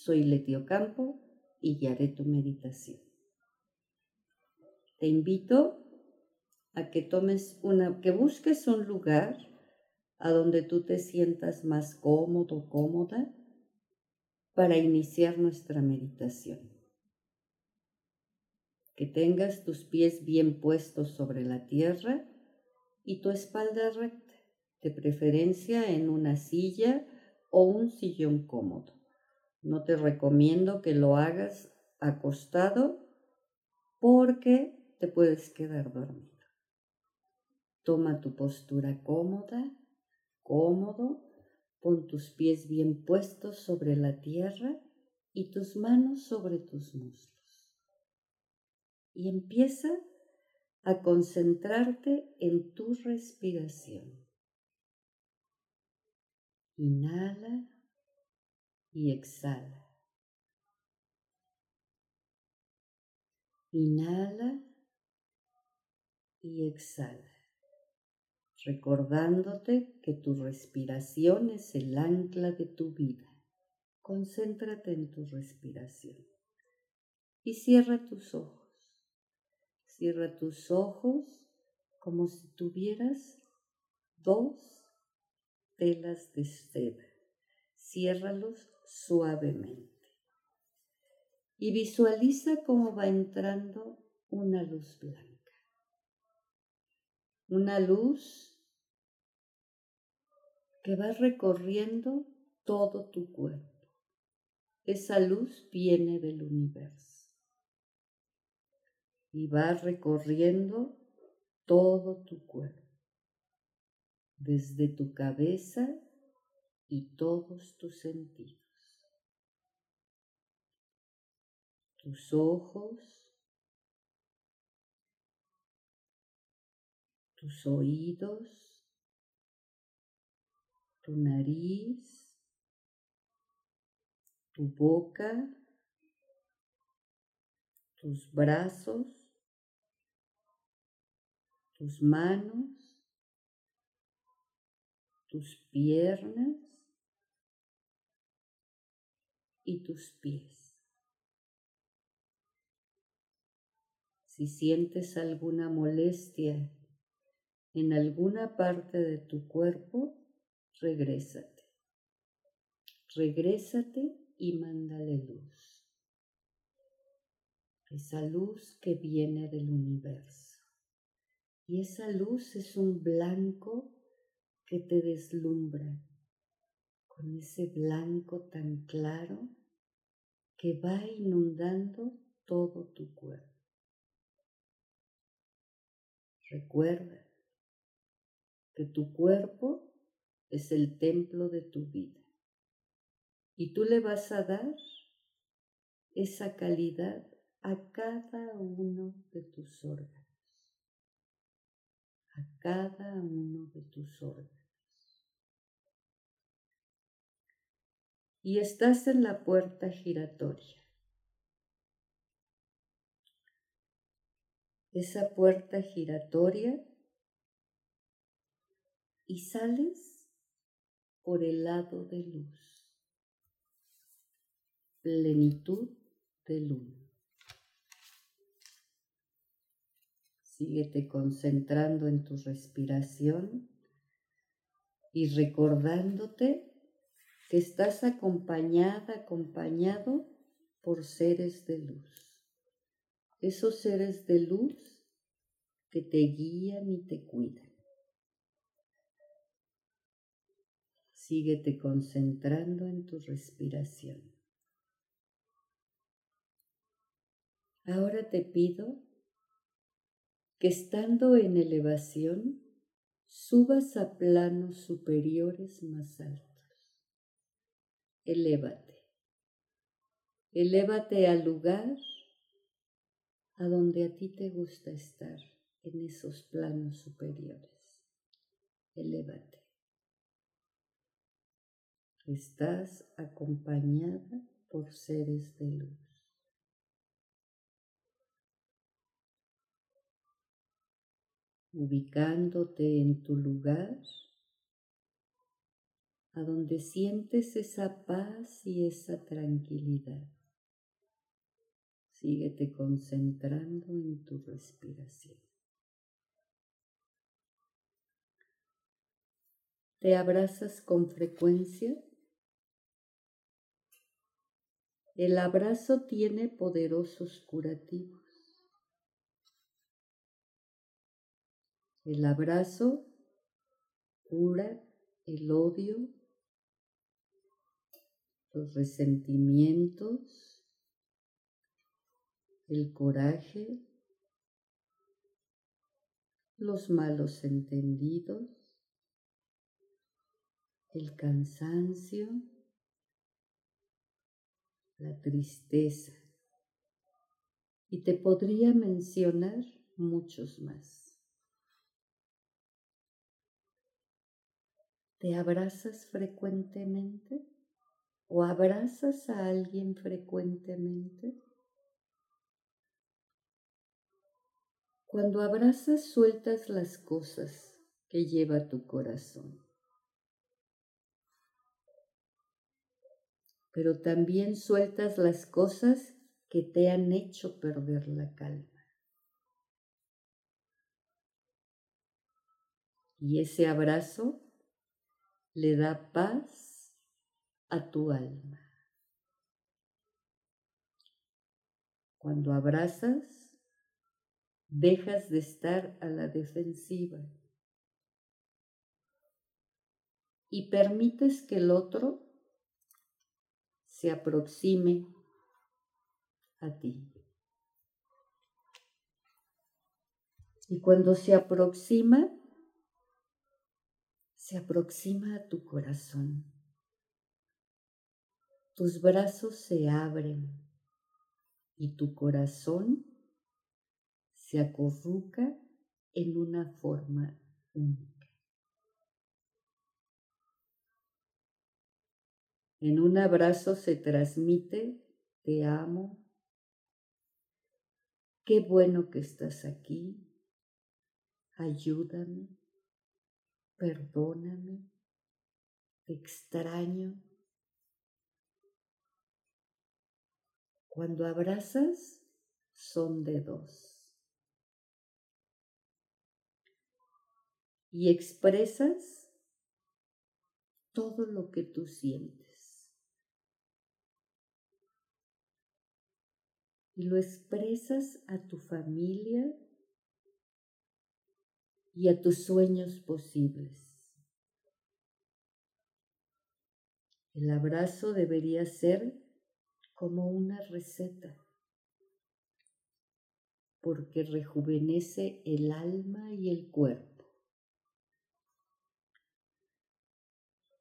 Soy Letio Campo y guiaré tu meditación. Te invito a que tomes una, que busques un lugar a donde tú te sientas más cómodo, cómoda para iniciar nuestra meditación. Que tengas tus pies bien puestos sobre la tierra y tu espalda recta, de preferencia en una silla o un sillón cómodo. No te recomiendo que lo hagas acostado porque te puedes quedar dormido. Toma tu postura cómoda, cómodo, pon tus pies bien puestos sobre la tierra y tus manos sobre tus muslos. Y empieza a concentrarte en tu respiración. Inhala y exhala. Inhala y exhala, recordándote que tu respiración es el ancla de tu vida. Concéntrate en tu respiración y cierra tus ojos. Cierra tus ojos como si tuvieras dos telas de seda. Ciérralos suavemente. Y visualiza cómo va entrando una luz blanca. Una luz que va recorriendo todo tu cuerpo. Esa luz viene del universo y va recorriendo todo tu cuerpo, desde tu cabeza y todos tus sentidos. Tus ojos, tus oídos, tu nariz, tu boca, tus brazos, tus manos, tus piernas y tus pies. Si sientes alguna molestia en alguna parte de tu cuerpo, regrésate. Regrésate y mándale luz. Esa luz que viene del universo. Y esa luz es un blanco que te deslumbra, con ese blanco tan claro que va inundando todo tu cuerpo. Recuerda que tu cuerpo es el templo de tu vida y tú le vas a dar esa calidad a cada uno de tus órganos, a cada uno de tus órganos. Y estás en la puerta giratoria. Esa puerta giratoria y sales por el lado de luz, plenitud de luz. Síguete concentrando en tu respiración y recordándote que estás acompañada, acompañado por seres de luz esos seres de luz que te guían y te cuidan. Síguete concentrando en tu respiración. Ahora te pido que estando en elevación subas a planos superiores más altos. Elévate. Elévate al lugar a donde a ti te gusta estar, en esos planos superiores. Elévate. Estás acompañada por seres de luz. ubicándote en tu lugar, a donde sientes esa paz y esa tranquilidad. Síguete concentrando en tu respiración. ¿Te abrazas con frecuencia? El abrazo tiene poderosos curativos. El abrazo cura el odio, los resentimientos, el coraje, los malos entendidos, el cansancio, la tristeza. Y te podría mencionar muchos más. ¿Te abrazas frecuentemente? ¿O abrazas a alguien frecuentemente? Cuando abrazas sueltas las cosas que lleva tu corazón. Pero también sueltas las cosas que te han hecho perder la calma. Y ese abrazo le da paz a tu alma. Cuando abrazas, dejas de estar a la defensiva y permites que el otro se aproxime a ti. Y cuando se aproxima, se aproxima a tu corazón. Tus brazos se abren y tu corazón se acurruca en una forma única. En un abrazo se transmite, te amo, qué bueno que estás aquí, ayúdame, perdóname, te extraño. Cuando abrazas, son de dos. Y expresas todo lo que tú sientes. Y lo expresas a tu familia y a tus sueños posibles. El abrazo debería ser como una receta, porque rejuvenece el alma y el cuerpo.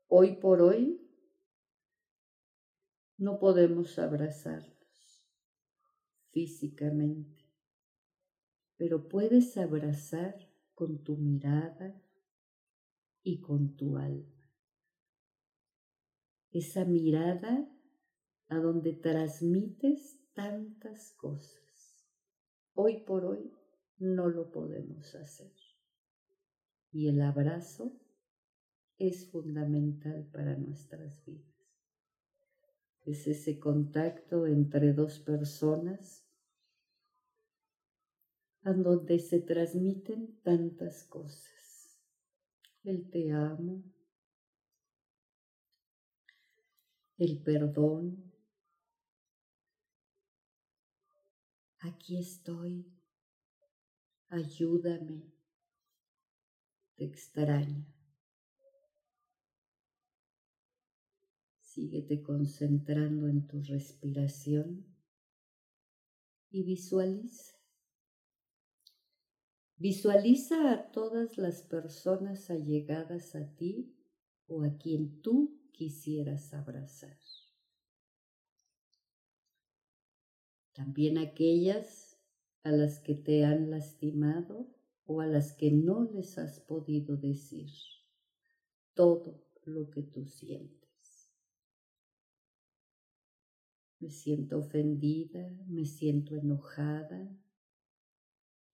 Hoy por hoy no podemos abrazarnos físicamente, pero puedes abrazar con tu mirada y con tu alma. Esa mirada a donde transmites tantas cosas. Hoy por hoy no lo podemos hacer. Y el abrazo es fundamental para nuestras vidas. Es ese contacto entre dos personas donde se transmiten tantas cosas. El te amo, el perdón. Aquí estoy, ayúdame, te extraño. Síguete concentrando en tu respiración y visualiza Visualiza a todas las personas allegadas a ti o a quien tú quisieras abrazar. también aquellas a las que te han lastimado o a las que no les has podido decir todo lo que tú sientes. Me siento ofendida, me siento enojada,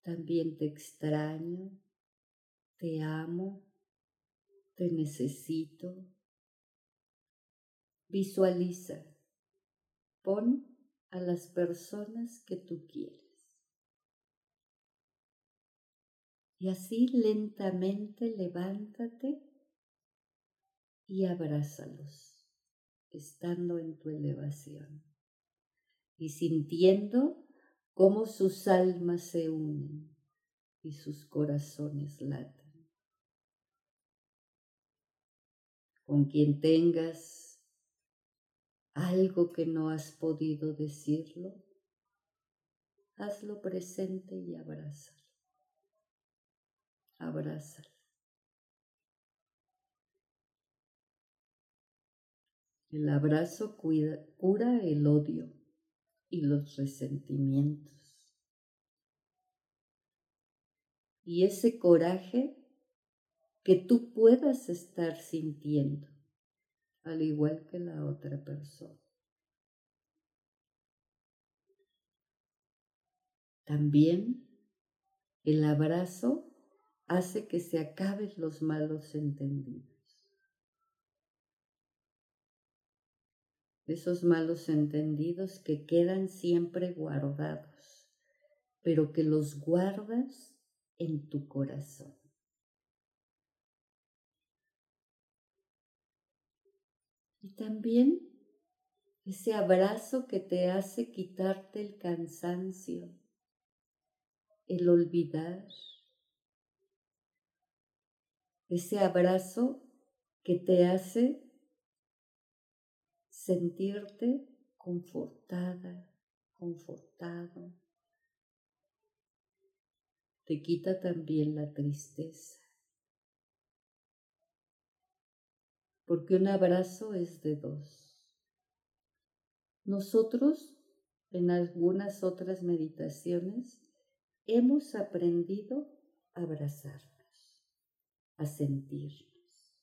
también te extraño, te amo, te necesito. Visualiza, pon a las personas que tú quieres. Y así lentamente levántate y abrázalos, estando en tu elevación y sintiendo cómo sus almas se unen y sus corazones laten. Con quien tengas algo que no has podido decirlo, hazlo presente y abrázalo. Abrázalo. El abrazo cura el odio y los resentimientos. Y ese coraje que tú puedas estar sintiendo al igual que la otra persona. También el abrazo hace que se acaben los malos entendidos. Esos malos entendidos que quedan siempre guardados, pero que los guardas en tu corazón. Y también ese abrazo que te hace quitarte el cansancio, el olvidar. Ese abrazo que te hace sentirte confortada, confortado. Te quita también la tristeza. porque un abrazo es de dos. Nosotros, en algunas otras meditaciones, hemos aprendido a abrazarnos, a sentirnos,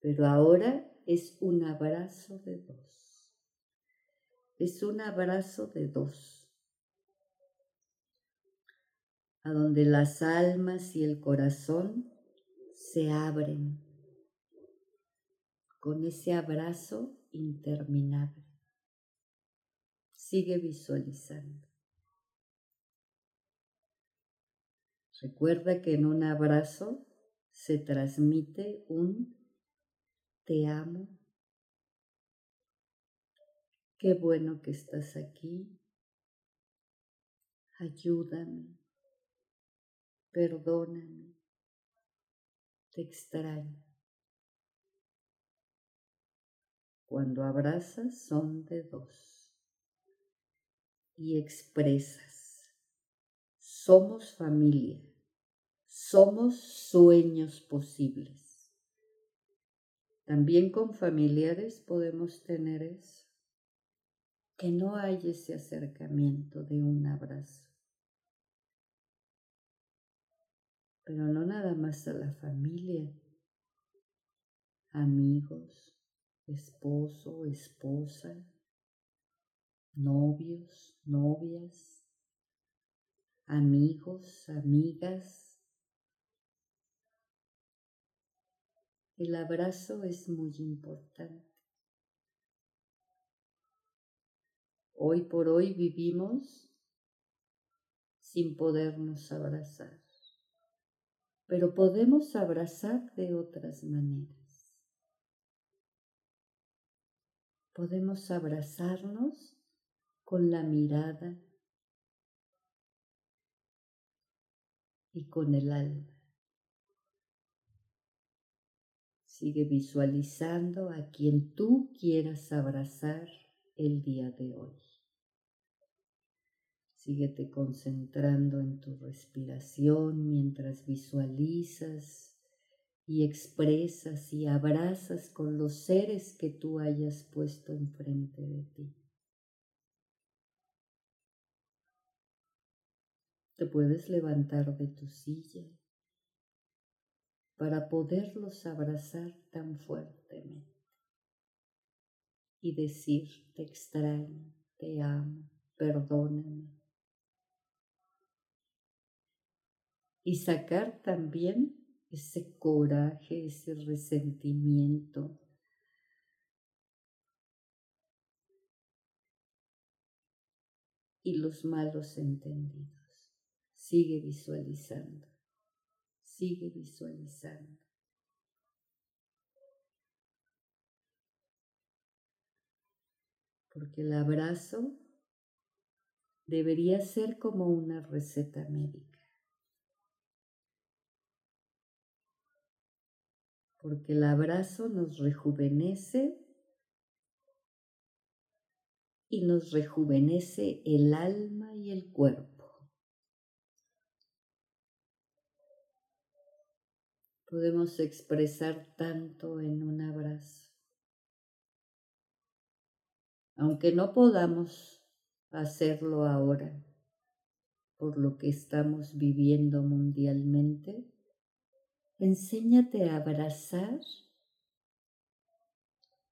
pero ahora es un abrazo de dos. Es un abrazo de dos, a donde las almas y el corazón se abren con ese abrazo interminable. Sigue visualizando. Recuerda que en un abrazo se transmite un te amo. Qué bueno que estás aquí. Ayúdame. Perdóname. Te extraño. Cuando abrazas son de dos y expresas, somos familia, somos sueños posibles. También con familiares podemos tener eso, que no hay ese acercamiento de un abrazo. Pero no nada más a la familia, amigos, esposo, esposa, novios, novias, amigos, amigas. El abrazo es muy importante. Hoy por hoy vivimos sin podernos abrazar, pero podemos abrazar de otras maneras. podemos abrazarnos con la mirada y con el alma. Sigue visualizando a quien tú quieras abrazar el día de hoy. Síguete concentrando en tu respiración mientras visualizas y expresas y abrazas con los seres que tú hayas puesto enfrente de ti. Te puedes levantar de tu silla para poderlos abrazar tan fuertemente y decir te extraño, te amo, perdóname. Y sacar también ese coraje, ese resentimiento. Y los malos entendidos. Sigue visualizando, sigue visualizando. Porque el abrazo debería ser como una receta médica. Porque el abrazo nos rejuvenece y nos rejuvenece el alma y el cuerpo. Podemos expresar tanto en un abrazo. Aunque no podamos hacerlo ahora por lo que estamos viviendo mundialmente, enséñate a abrazar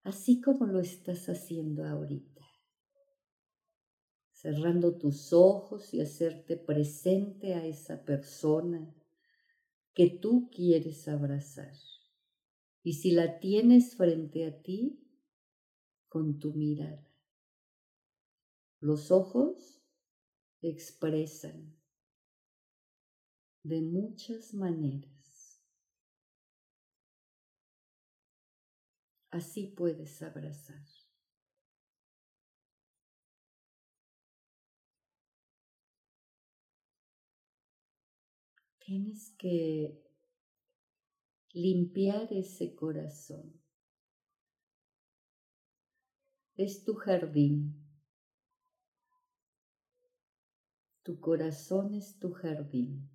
así como lo estás haciendo ahorita, cerrando tus ojos y hacerte presente a esa persona que tú quieres abrazar. Y si la tienes frente a ti, con tu mirada. Los ojos expresan de muchas maneras. Así puedes abrazar. Tienes que limpiar ese corazón. Es tu jardín. Tu corazón es tu jardín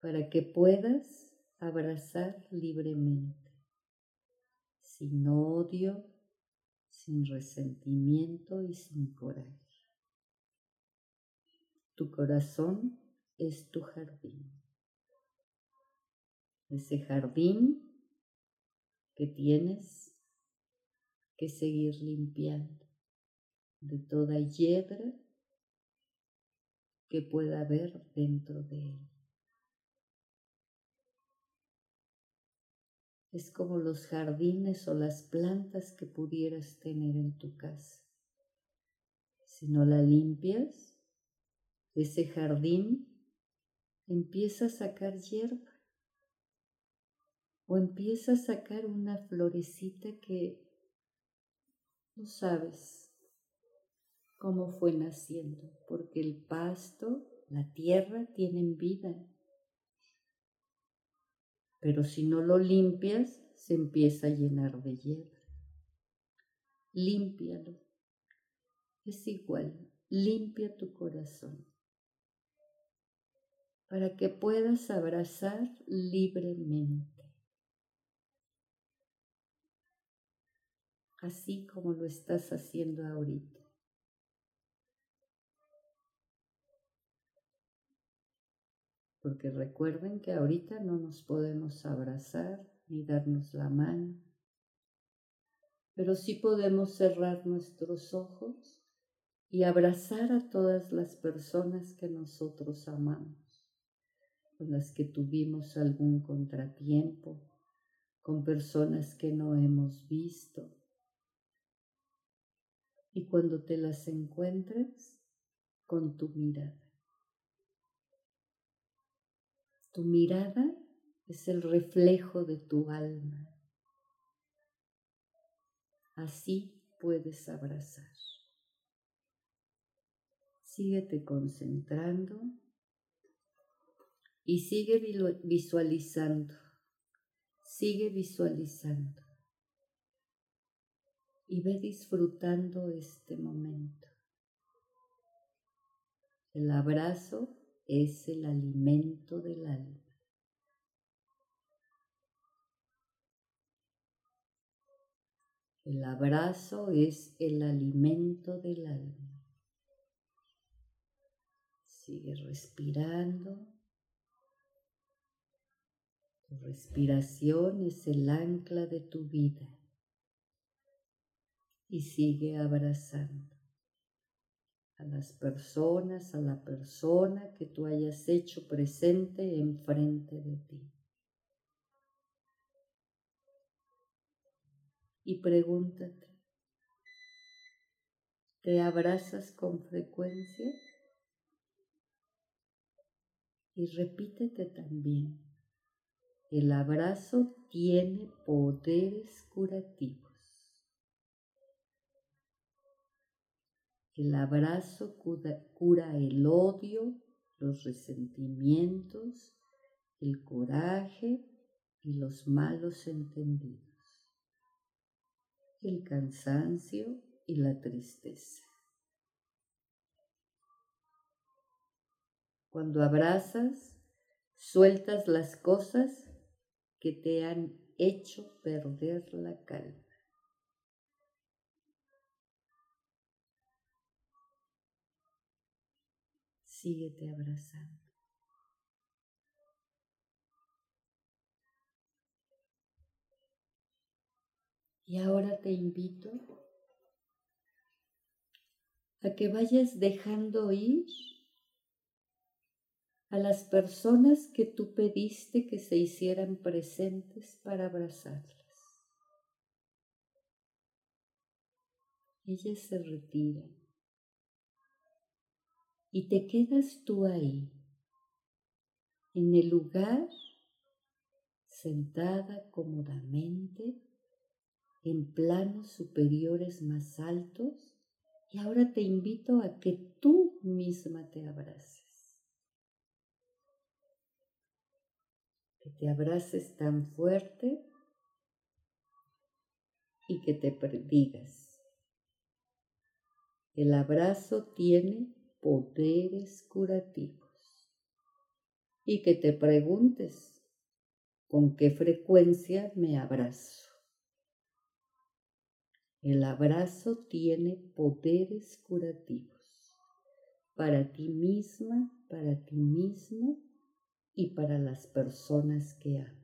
para que puedas abrazar libremente, sin odio, sin resentimiento y sin coraje. Tu corazón es tu jardín. Ese jardín que tienes que seguir limpiando de toda hiedra que pueda haber dentro de él. Es como los jardines o las plantas que pudieras tener en tu casa. Si no la limpias, ese jardín empieza a sacar hierba o empieza a sacar una florecita que no sabes cómo fue naciendo, porque el pasto, la tierra tienen vida. Pero si no lo limpias, se empieza a llenar de hierba. Límpialo. Es igual, limpia tu corazón para que puedas abrazar libremente, así como lo estás haciendo ahorita. Porque recuerden que ahorita no nos podemos abrazar ni darnos la mano, pero sí podemos cerrar nuestros ojos y abrazar a todas las personas que nosotros amamos con las que tuvimos algún contratiempo, con personas que no hemos visto. Y cuando te las encuentres, con tu mirada. Tu mirada es el reflejo de tu alma. Así puedes abrazar. Síguete concentrando y sigue visualizando, sigue visualizando. Y ve disfrutando este momento. El abrazo es el alimento del alma. El abrazo es el alimento del alma. Sigue respirando. Tu respiración es el ancla de tu vida y sigue abrazando a las personas, a la persona que tú hayas hecho presente enfrente de ti. Y pregúntate, ¿te abrazas con frecuencia? Y repítete también, el abrazo tiene poderes curativos. El abrazo cura, el odio, los resentimientos, el coraje y los malos entendidos, el cansancio y la tristeza. Cuando abrazas, sueltas las cosas que te han hecho perder la calma. síguete abrazando. Y ahora te invito a que vayas dejando ir a las personas que tú pediste que se hicieran presentes para abrazarlas. Ellas se retiran y te quedas tú ahí, en el lugar, sentada cómodamente, en planos superiores más altos, y ahora te invito a que tú misma te abraces. Te abraces tan fuerte y que te digas, el abrazo tiene poderes curativos. Y que te preguntes, ¿con qué frecuencia me abrazo? El abrazo tiene poderes curativos para ti misma, para ti mismo y para las personas que amas.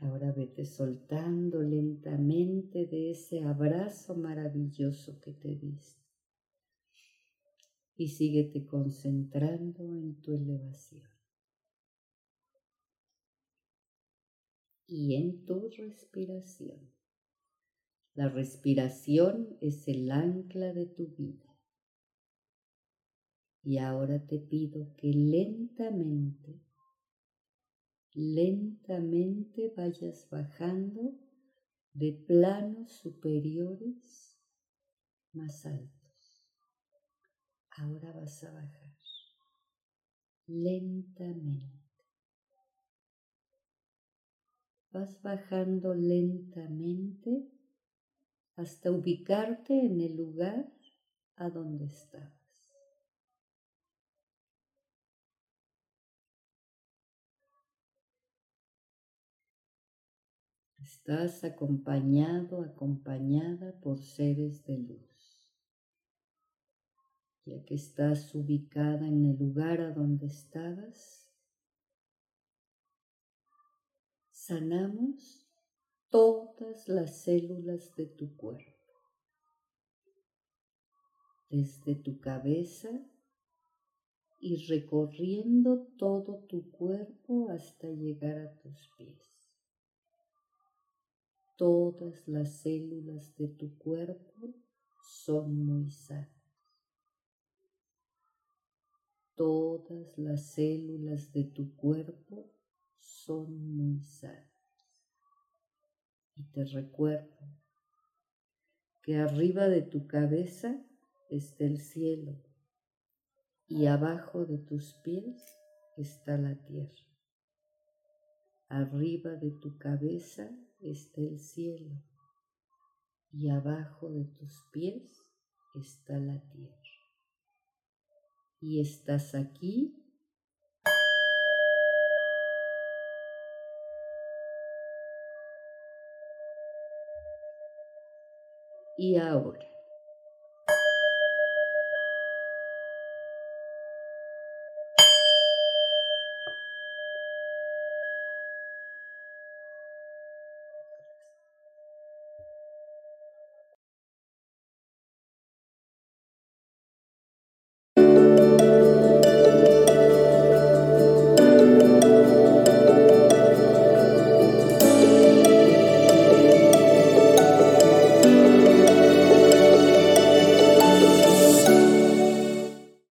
Ahora vete soltando lentamente de ese abrazo maravilloso que te diste. Y síguete concentrando en tu elevación. Y en tu respiración. La respiración es el ancla de tu vida. Y ahora te pido que lentamente lentamente vayas bajando de planos superiores más altos. Ahora vas a bajar lentamente. Vas bajando lentamente hasta ubicarte en el lugar a donde estás. Estás acompañado, acompañada por seres de luz. Ya que estás ubicada en el lugar a donde estabas, sanamos todas las células de tu cuerpo, desde tu cabeza y recorriendo todo tu cuerpo hasta llegar a tus pies todas las células de tu cuerpo son muy sanas. Todas las células de tu cuerpo son muy sanas. Y te recuerdo que arriba de tu cabeza está el cielo y abajo de tus pies está la tierra. Arriba de tu cabeza está el cielo y abajo de tus pies está la tierra. Y estás aquí y ahora.